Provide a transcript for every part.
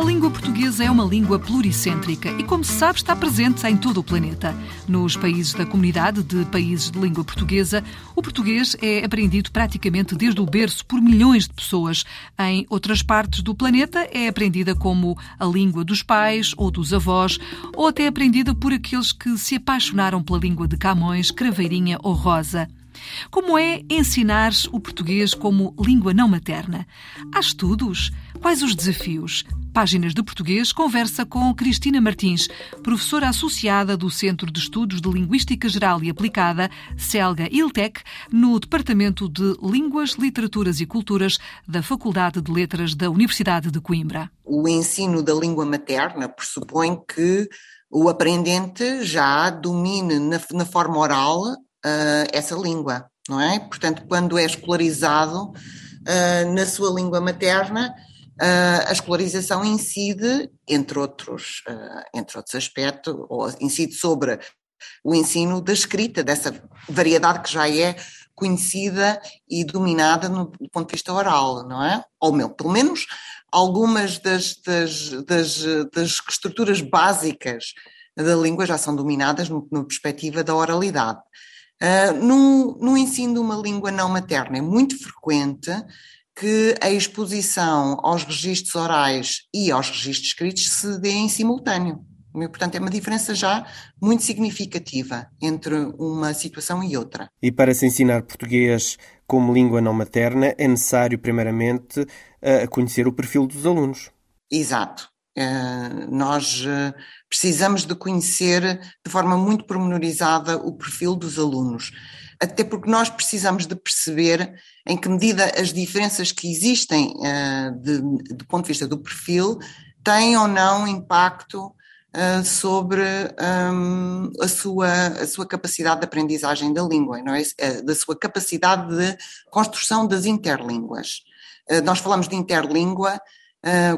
A língua portuguesa é uma língua pluricêntrica e, como se sabe, está presente em todo o planeta. Nos países da comunidade de países de língua portuguesa, o português é aprendido praticamente desde o berço por milhões de pessoas. Em outras partes do planeta, é aprendida como a língua dos pais ou dos avós, ou até aprendida por aqueles que se apaixonaram pela língua de Camões, Craveirinha ou Rosa. Como é ensinar o português como língua não materna? Há estudos? Quais os desafios? Páginas de Português conversa com Cristina Martins, professora associada do Centro de Estudos de Linguística Geral e Aplicada, CELGA ILTEC, no Departamento de Línguas, Literaturas e Culturas da Faculdade de Letras da Universidade de Coimbra. O ensino da língua materna pressupõe que o aprendente já domine na, na forma oral uh, essa língua, não é? Portanto, quando é escolarizado uh, na sua língua materna, uh, a escolarização incide, entre outros, entre outros aspectos, ou incide sobre o ensino da escrita, dessa variedade que já é conhecida e dominada no, do ponto de vista oral, não é? Ou meu, pelo menos algumas das, das, das, das estruturas básicas da língua já são dominadas na perspectiva da oralidade. Uh, no, no ensino de uma língua não materna é muito frequente que a exposição aos registros orais e aos registros escritos se dê em simultâneo. Portanto, é uma diferença já muito significativa entre uma situação e outra. E para se ensinar português como língua não materna, é necessário, primeiramente, uh, conhecer o perfil dos alunos. Exato. Uh, nós uh, precisamos de conhecer de forma muito pormenorizada o perfil dos alunos, até porque nós precisamos de perceber em que medida as diferenças que existem uh, de, do ponto de vista do perfil têm ou não impacto sobre um, a, sua, a sua capacidade de aprendizagem da língua, não é? da sua capacidade de construção das interlínguas. Nós falamos de interlíngua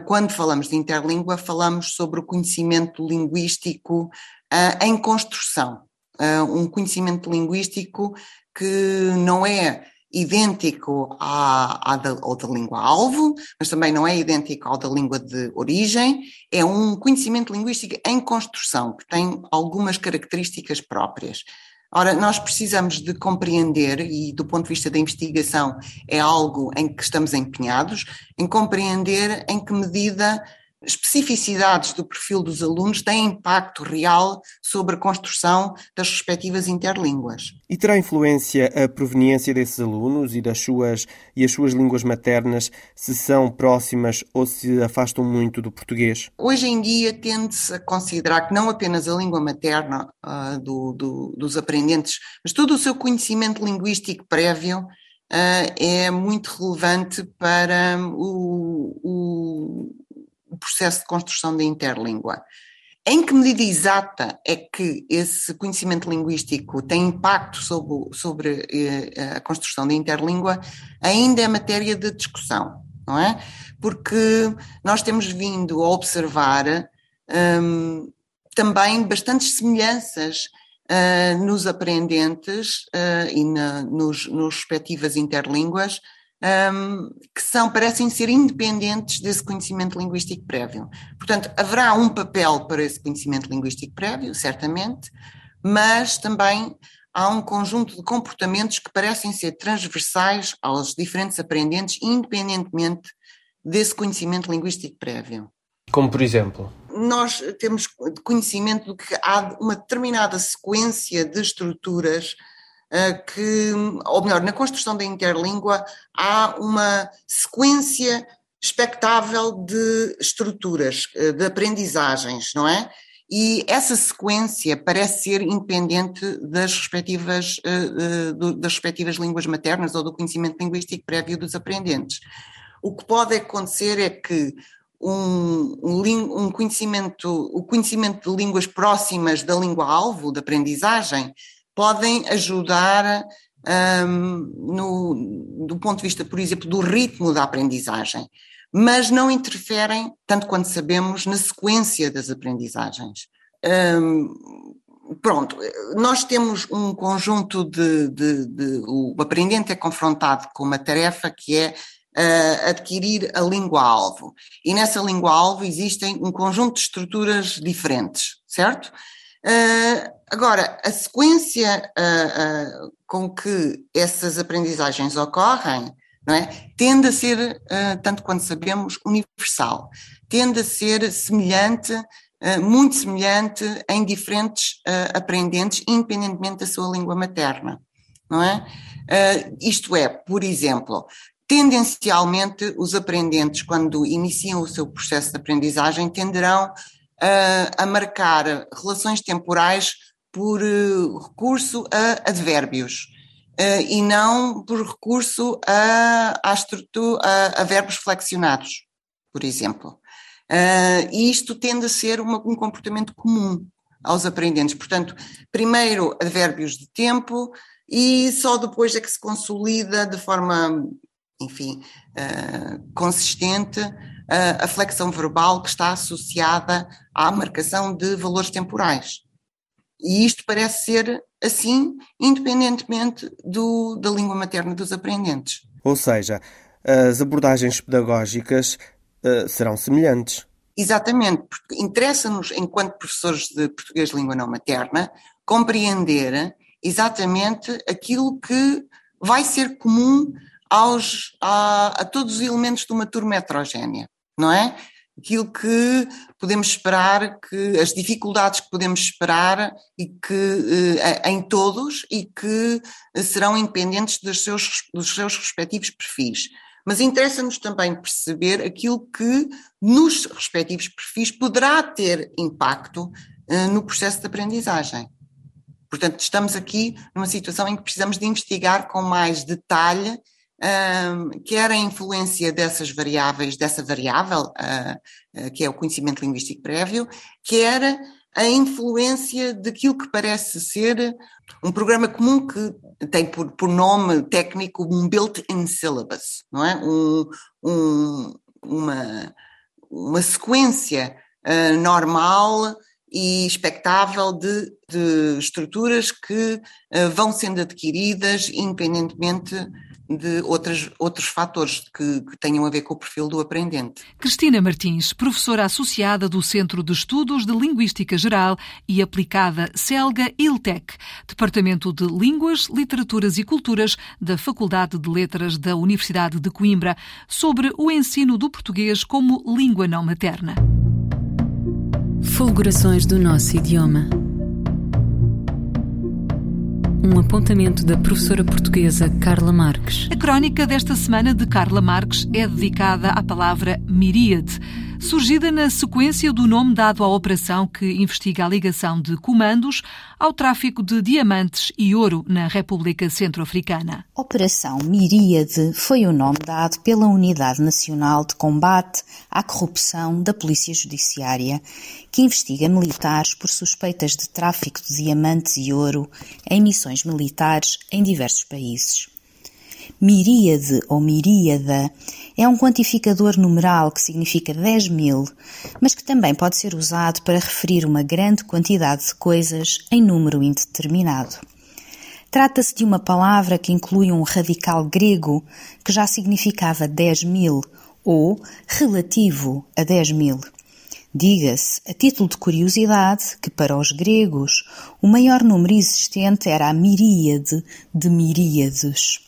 quando falamos de interlíngua, falamos sobre o conhecimento linguístico ah, em construção. Ah, um conhecimento linguístico que não é idêntico à, à da, ao da língua-alvo, mas também não é idêntico ao da língua de origem, é um conhecimento linguístico em construção, que tem algumas características próprias. Ora, nós precisamos de compreender, e do ponto de vista da investigação é algo em que estamos empenhados, em compreender em que medida especificidades do perfil dos alunos têm impacto real sobre a construção das respectivas interlínguas. E terá influência a proveniência desses alunos e das suas e as suas línguas maternas se são próximas ou se afastam muito do português? Hoje em dia tende-se a considerar que não apenas a língua materna uh, do, do, dos aprendentes, mas todo o seu conhecimento linguístico prévio uh, é muito relevante para o, o o processo de construção da interlíngua. Em que medida exata é que esse conhecimento linguístico tem impacto sobre, sobre eh, a construção da interlíngua ainda é matéria de discussão, não é? Porque nós temos vindo a observar um, também bastantes semelhanças uh, nos aprendentes uh, e na, nos, nos respectivas interlínguas um, que são, parecem ser independentes desse conhecimento linguístico prévio. Portanto, haverá um papel para esse conhecimento linguístico prévio, certamente, mas também há um conjunto de comportamentos que parecem ser transversais aos diferentes aprendentes, independentemente desse conhecimento linguístico prévio. Como por exemplo? Nós temos conhecimento de que há uma determinada sequência de estruturas que, ou melhor, na construção da interlíngua há uma sequência expectável de estruturas, eh, de aprendizagens, não é? E essa sequência parece ser independente das respectivas, eh, das respectivas línguas maternas ou do conhecimento linguístico prévio dos aprendentes. O que pode acontecer é que um, um, um, conhecimento, o conhecimento de línguas próximas da língua-alvo, de aprendizagem, podem ajudar um, no, do ponto de vista, por exemplo, do ritmo da aprendizagem, mas não interferem, tanto quanto sabemos, na sequência das aprendizagens. Um, pronto, nós temos um conjunto de, de, de, O aprendente é confrontado com uma tarefa que é uh, adquirir a língua-alvo. E nessa língua-alvo existem um conjunto de estruturas diferentes, certo? Uh, agora, a sequência uh, com que essas aprendizagens ocorrem não é? tende a ser, tanto quanto sabemos, universal, tende a ser semelhante muito semelhante em diferentes uh, aprendentes, independentemente da sua língua materna, não é? Uh, isto é, por exemplo, tendencialmente os aprendentes, quando iniciam o seu processo de aprendizagem, tenderão a marcar relações temporais por recurso a advérbios. Uh, e não por recurso a, a, a, a verbos flexionados, por exemplo. Uh, e isto tende a ser uma, um comportamento comum aos aprendentes. Portanto, primeiro advérbios de tempo e só depois é que se consolida de forma, enfim, consistente a flexão verbal que está associada à marcação de valores temporais. E isto parece ser assim, independentemente do, da língua materna dos aprendentes. Ou seja, as abordagens pedagógicas uh, serão semelhantes. Exatamente, porque interessa-nos, enquanto professores de português de língua não materna, compreender exatamente aquilo que vai ser comum aos, a, a todos os elementos de uma turma heterogénea, não é? Aquilo que podemos esperar, que as dificuldades que podemos esperar e que eh, em todos e que serão independentes dos seus, dos seus respectivos perfis mas interessa-nos também perceber aquilo que nos respectivos perfis poderá ter impacto uh, no processo de aprendizagem. Portanto, estamos aqui numa situação em que precisamos de investigar com mais detalhe um, quer a influência dessas variáveis, dessa variável, uh, uh, que é o conhecimento linguístico prévio, quer a influência daquilo que parece ser um programa comum que tem por, por nome técnico um built-in syllabus, não é? Um, um, uma, uma sequência uh, normal e expectável de, de estruturas que uh, vão sendo adquiridas independentemente de outras, outros fatores que, que, tenham a ver com o perfil do aprendente. Cristina Martins, professora associada do Centro de Estudos de Linguística Geral e Aplicada CELGA ILTEC, Departamento de Línguas, Literaturas e Culturas da Faculdade de Letras da Universidade de Coimbra, sobre o ensino do português como língua não materna. Fulgurações do nosso idioma um apontamento da professora portuguesa Carla Marques. A crónica desta semana de Carla Marques é dedicada à palavra miríade surgida na sequência do nome dado à operação que investiga a ligação de comandos ao tráfico de diamantes e ouro na República Centro-Africana. Operação Miríade foi o nome dado pela Unidade Nacional de Combate à Corrupção da Polícia Judiciária, que investiga militares por suspeitas de tráfico de diamantes e ouro em missões militares em diversos países. Miríade ou miríada é um quantificador numeral que significa 10 mil, mas que também pode ser usado para referir uma grande quantidade de coisas em número indeterminado. Trata-se de uma palavra que inclui um radical grego que já significava 10 mil ou relativo a 10 mil. Diga-se, a título de curiosidade, que para os gregos o maior número existente era a miríade de miríades.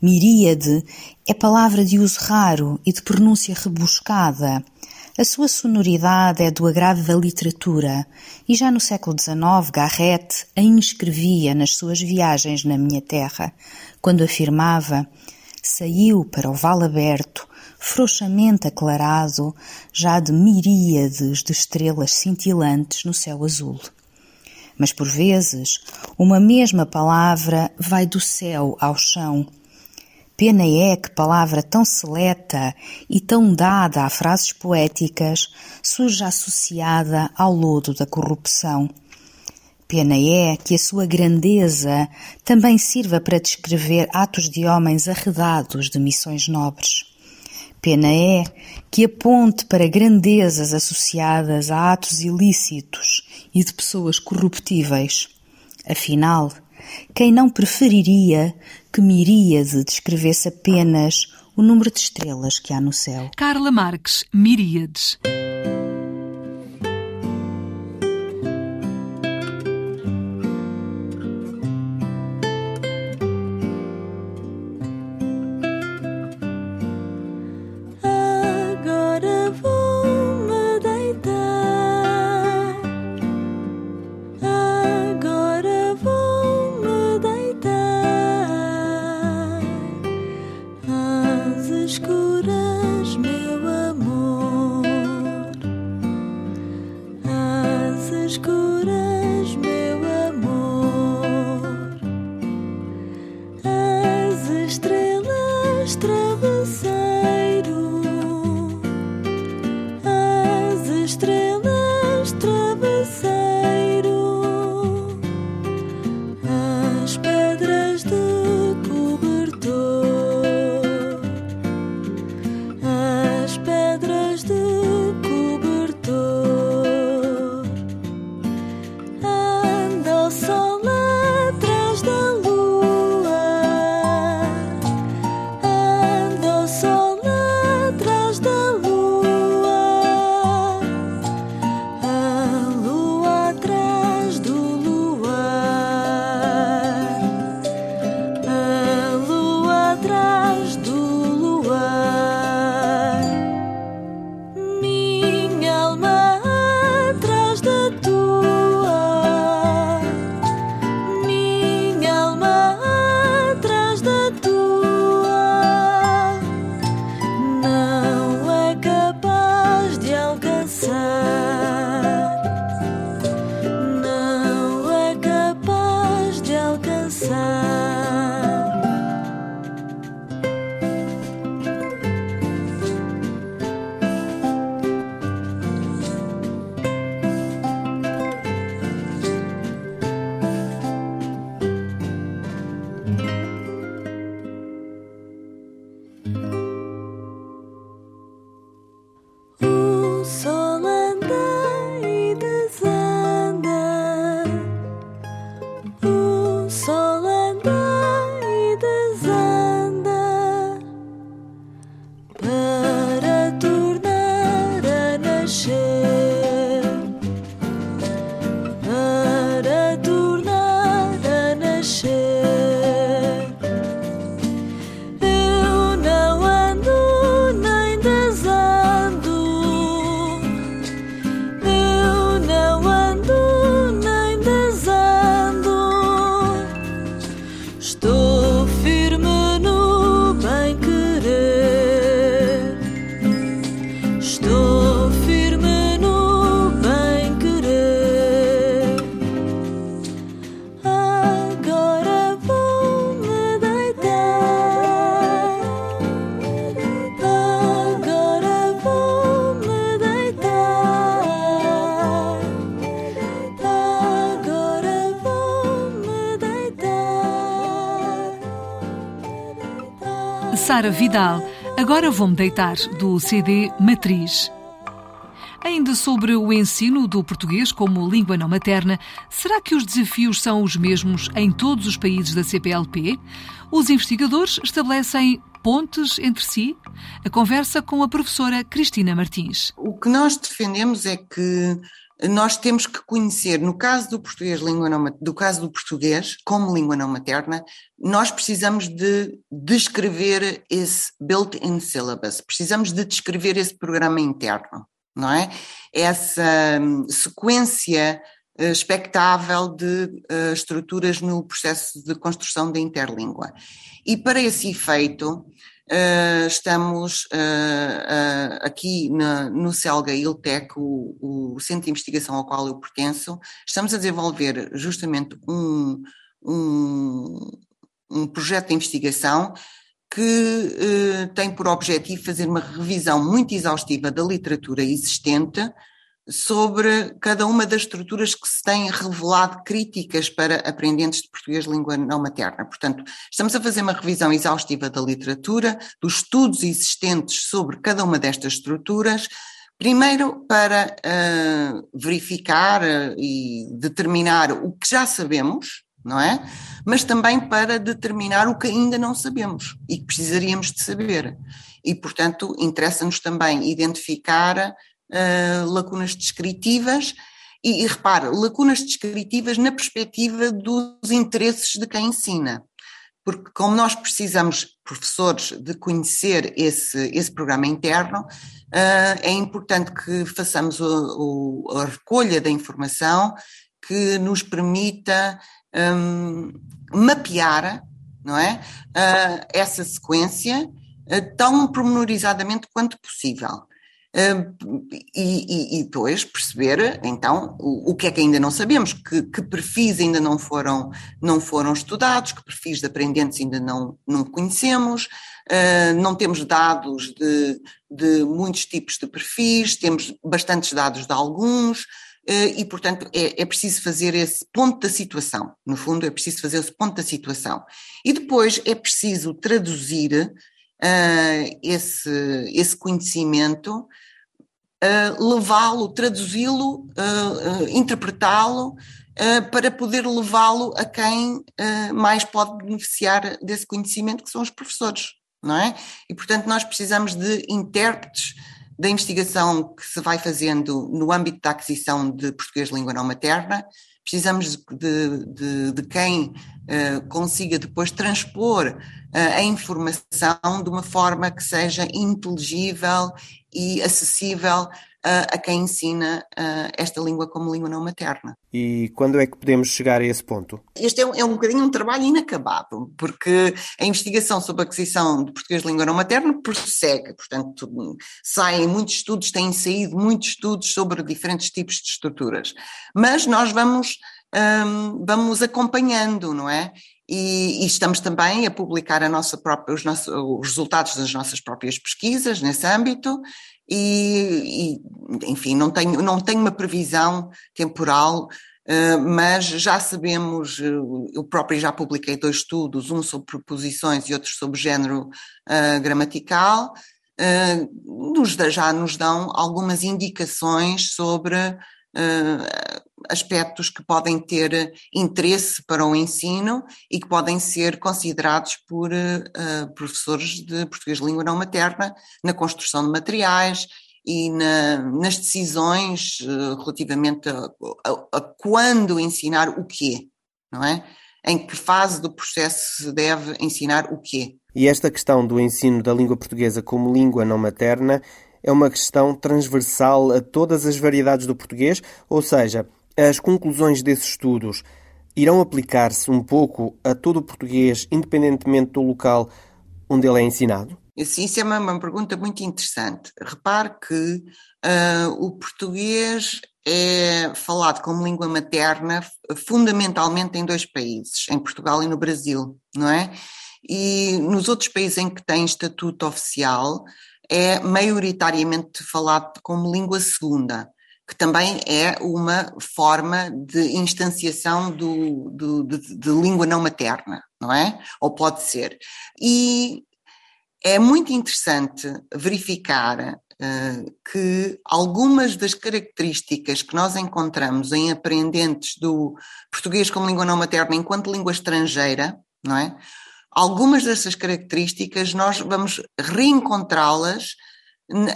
Miríade é palavra de uso raro e de pronúncia rebuscada. A sua sonoridade é do agrado da literatura e já no século XIX Garrett a inscrevia nas suas viagens na minha terra, quando afirmava saiu para o vale aberto, frouxamente aclarado, já de miríades de estrelas cintilantes no céu azul. Mas por vezes, uma mesma palavra vai do céu ao chão Pena é que palavra tão seleta e tão dada a frases poéticas surja associada ao lodo da corrupção. Pena é que a sua grandeza também sirva para descrever atos de homens arredados de missões nobres. Pena é que aponte para grandezas associadas a atos ilícitos e de pessoas corruptíveis. Afinal, quem não preferiria que Miríade descrevesse apenas o número de estrelas que há no céu? Carla Marques, Miríades. Sara Vidal, agora vou-me deitar, do CD Matriz. Ainda sobre o ensino do português como língua não materna, será que os desafios são os mesmos em todos os países da CPLP? Os investigadores estabelecem pontes entre si? A conversa com a professora Cristina Martins. O que nós defendemos é que nós temos que conhecer, no caso do português, língua não, do caso do português como língua não materna, nós precisamos de descrever esse built-in syllabus, precisamos de descrever esse programa interno, não é? Essa hum, sequência uh, expectável de uh, estruturas no processo de construção da interlíngua. E para esse efeito, estamos uh, uh, aqui na, no CELGA ILTEC, o, o, centro de investigação ao qual eu pertenço, estamos a desenvolver justamente um, um, um projeto de investigação que eh, tem por objetivo fazer uma revisão muito exaustiva da literatura existente sobre cada uma das estruturas que se têm revelado críticas para aprendentes de português língua não materna. Portanto, estamos a fazer uma revisão exaustiva da literatura, dos estudos existentes sobre cada uma destas estruturas, primeiro para uh, verificar uh, e determinar o que já sabemos, não é? Mas também para determinar o que ainda não sabemos e que precisaríamos de saber. E, portanto, interessa-nos também identificar uh, lacunas descritivas e, e repare, lacunas descritivas na perspectiva dos interesses de quem ensina. Porque, como nós precisamos, professores, de conhecer esse, esse programa interno, uh, é importante que façamos o, o, a recolha da informação que nos permita um, mapear não é? Uh, essa sequência uh, tão pormenorizadamente quanto possível. E, e, e, depois perceber então o, o, que é que ainda não sabemos, que, que, perfis ainda não foram, não foram estudados, que perfis de aprendentes ainda não, não conhecemos, uh, não temos dados de, de muitos tipos de perfis, temos bastantes dados de alguns, eh, e, portanto, é, é, preciso fazer esse ponto da situação. No fundo, é preciso fazer esse ponto da situação. E depois é preciso traduzir uh, esse, esse conhecimento, uh, levá-lo, traduzi-lo, uh, interpretá-lo, para poder levá-lo a quem mais pode beneficiar desse conhecimento, que são os professores, não é? E, portanto, nós precisamos de intérpretes da investigação que se vai fazendo no âmbito da aquisição de português de língua não materna, precisamos de, de, de quem uh, consiga depois transpor uh, a informação de uma forma que seja inteligível e acessível a quem ensina esta língua como língua não materna. E quando é que podemos chegar a esse ponto? Este é um, é um bocadinho um trabalho inacabado, porque a investigação sobre a aquisição de português de língua não materna prossegue, portanto, saem muitos estudos, têm saído muitos estudos sobre diferentes tipos de estruturas, mas nós vamos, um, vamos acompanhando, não é? E, e, estamos também a publicar a própria, os, nossos, os resultados das nossas próprias pesquisas nesse âmbito e, e, enfim, não tenho, não tenho uma previsão temporal, uh, mas já sabemos, uh, eu próprio já publiquei dois estudos, um sobre proposições e outro sobre género uh, gramatical, nos, já nos dão algumas indicações sobre aspectos que podem ter interesse para o ensino e que podem ser considerados por uh, professores de português de língua não materna na construção de materiais e na, nas decisões uh, relativamente a, a, a, quando ensinar o quê, não é? Em que fase do processo se deve ensinar o quê? E esta questão do ensino da língua portuguesa como língua não materna é uma questão transversal a todas as variedades do português, ou seja, as conclusões desses estudos irão aplicar-se um pouco a todo o português, independentemente do local onde ele é ensinado? Sim, isso é uma, uma pergunta muito interessante. Repare que uh, o português é falado como língua materna fundamentalmente em dois países, em Portugal e no Brasil, não é? E nos outros países em que tem estatuto oficial é maioritariamente falado como língua segunda que também é uma forma de instanciação do, do, de, de língua não materna, não é? Ou pode ser. E é muito interessante verificar uh, que algumas das características que nós encontramos em aprendentes do português como língua não materna enquanto língua estrangeira, não é? Algumas dessas características nós vamos reencontrá-las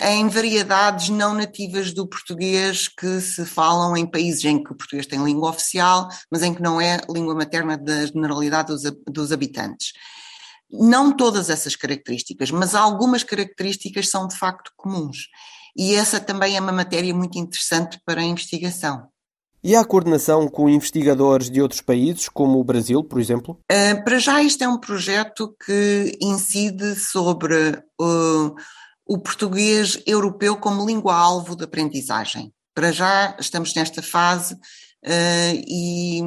em variedades não nativas do português que se falam em países em que o português tem língua oficial, mas em que não é língua materna da generalidade dos, dos habitantes. Não todas essas características, mas algumas características são de facto comuns. E essa também é uma matéria muito interessante para a investigação. E há coordenação com investigadores de outros países, como o Brasil, por exemplo? Uh, para já, este é um projeto que incide sobre uh, o português europeu como língua-alvo de aprendizagem. Para já estamos nesta fase uh, e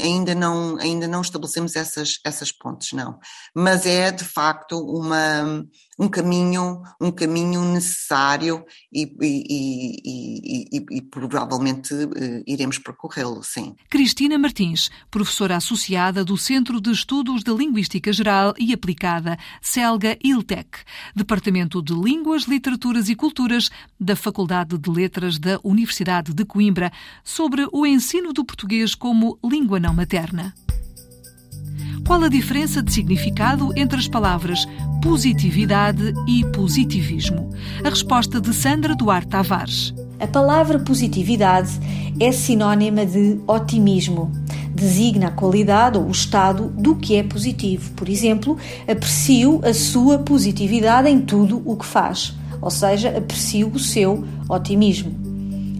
ainda não, ainda não estabelecemos essas, essas pontes, não. Mas é de facto uma, um caminho, um caminho necessário e, e, e, e provavelmente uh, iremos percorrê-lo, sim. Cristina Martins, professora associada do Centro de Estudos de Linguística Geral e Aplicada, CELGA ILTEC, Departamento de Línguas, Literaturas e Culturas da Faculdade de Letras da Universidade de Coimbra, sobre o ensino do português como língua não materna. Qual a diferença de significado entre as palavras positividade e positivismo? A resposta de Sandra Duarte Tavares. A palavra positividade é sinónima de otimismo. Designa a qualidade ou o estado do que é positivo. Por exemplo, aprecio a sua positividade em tudo o que faz, ou seja, aprecio o seu otimismo.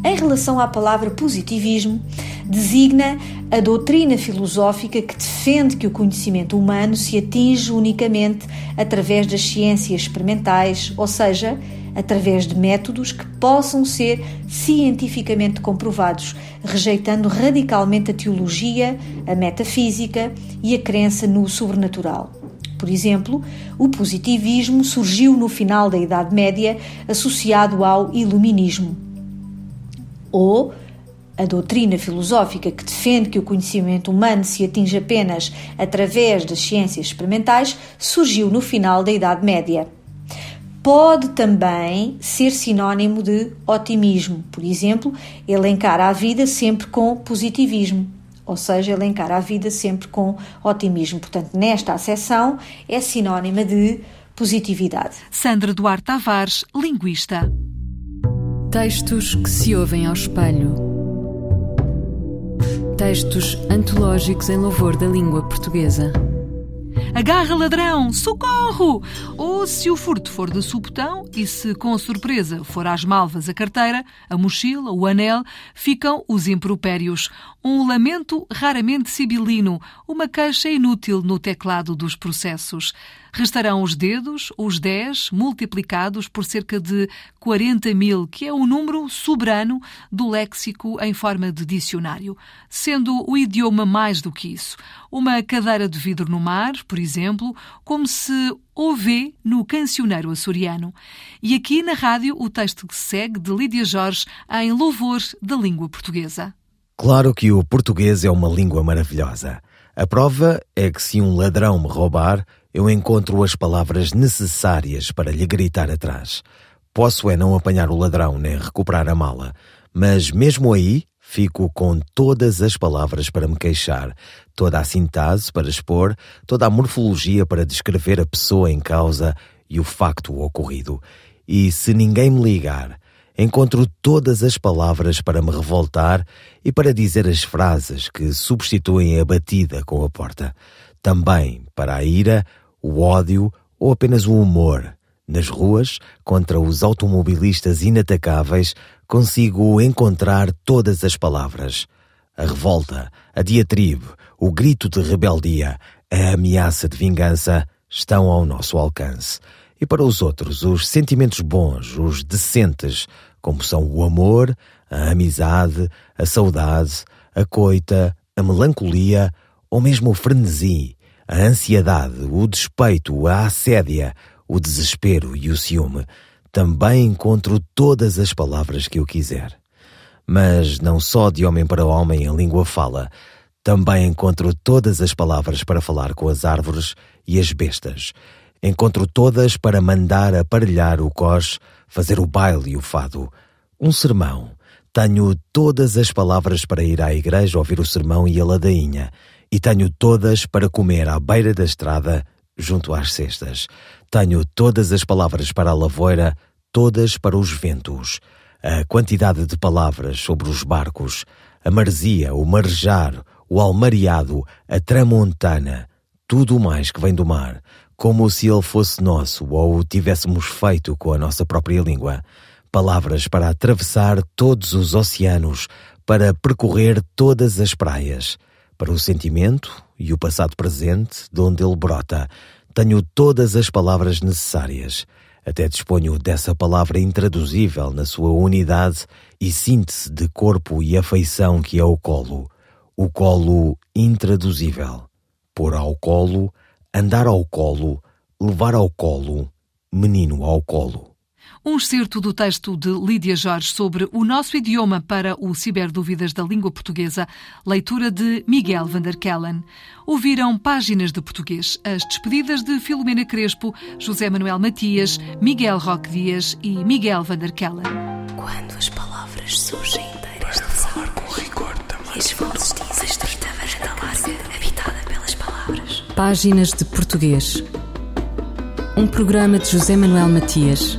Em relação à palavra positivismo, designa a doutrina filosófica que defende que o conhecimento humano se atinge unicamente através das ciências experimentais, ou seja, através de métodos que possam ser cientificamente comprovados, rejeitando radicalmente a teologia, a metafísica e a crença no sobrenatural. Por exemplo, o positivismo surgiu no final da Idade Média associado ao iluminismo ou a doutrina filosófica que defende que o conhecimento humano se atinge apenas através das ciências experimentais surgiu no final da Idade Média. Pode também ser sinónimo de otimismo, por exemplo, elencar a vida sempre com positivismo, ou seja, elencar a vida sempre com otimismo. Portanto, nesta acessão é sinónima de positividade. Sandra Duarte Tavares, linguista. Textos que se ouvem ao espelho. Textos antológicos em louvor da língua portuguesa. Agarra ladrão, socorro! Ou se o furto for de supetão e se com surpresa for às malvas a carteira, a mochila, o anel, ficam os impropérios. Um lamento raramente sibilino, uma queixa inútil no teclado dos processos. Restarão os dedos, os 10, multiplicados por cerca de 40 mil, que é o número soberano do léxico em forma de dicionário, sendo o idioma mais do que isso. Uma cadeira de vidro no mar, por exemplo, como se ouve no cancioneiro açoriano. E aqui na rádio o texto que segue de Lídia Jorge em louvor da língua portuguesa. Claro que o português é uma língua maravilhosa. A prova é que se um ladrão me roubar, eu encontro as palavras necessárias para lhe gritar atrás. Posso é não apanhar o ladrão nem recuperar a mala, mas mesmo aí fico com todas as palavras para me queixar, toda a sintase para expor, toda a morfologia para descrever a pessoa em causa e o facto ocorrido. E se ninguém me ligar, encontro todas as palavras para me revoltar e para dizer as frases que substituem a batida com a porta. Também para a ira, o ódio ou apenas o humor. Nas ruas, contra os automobilistas inatacáveis, consigo encontrar todas as palavras. A revolta, a diatribe, o grito de rebeldia, a ameaça de vingança estão ao nosso alcance. E para os outros, os sentimentos bons, os decentes, como são o amor, a amizade, a saudade, a coita, a melancolia ou mesmo o frenesi, a ansiedade, o despeito, a assédia, o desespero e o ciúme, também encontro todas as palavras que eu quiser. Mas não só de homem para homem a língua fala, também encontro todas as palavras para falar com as árvores e as bestas. Encontro todas para mandar aparelhar o cos, fazer o baile e o fado. Um sermão. Tenho todas as palavras para ir à igreja ouvir o sermão e a ladainha e tenho todas para comer à beira da estrada, junto às cestas. Tenho todas as palavras para a lavoura, todas para os ventos. A quantidade de palavras sobre os barcos, a marzia, o marejar, o almariado, a tramontana, tudo mais que vem do mar, como se ele fosse nosso ou o tivéssemos feito com a nossa própria língua. Palavras para atravessar todos os oceanos, para percorrer todas as praias para o sentimento e o passado presente de onde ele brota, tenho todas as palavras necessárias. Até disponho dessa palavra intraduzível na sua unidade e síntese de corpo e afeição que é o colo. O colo intraduzível. Pôr ao colo, andar ao colo, levar ao colo, menino ao colo. Um excerto do texto de Lídia Jorge sobre o nosso idioma para o Ciberdúvidas da Língua Portuguesa, leitura de Miguel van der Kellen. Ouviram páginas de português, as despedidas de Filomena Crespo, José Manuel Matias, Miguel Roque Dias e Miguel van der Kellen. Quando as palavras surgem inteiras de falar com rigor também. E as vozes dizem estreita varanda larga, habitada pelas palavras. Páginas de português. Um programa de José Manuel Matias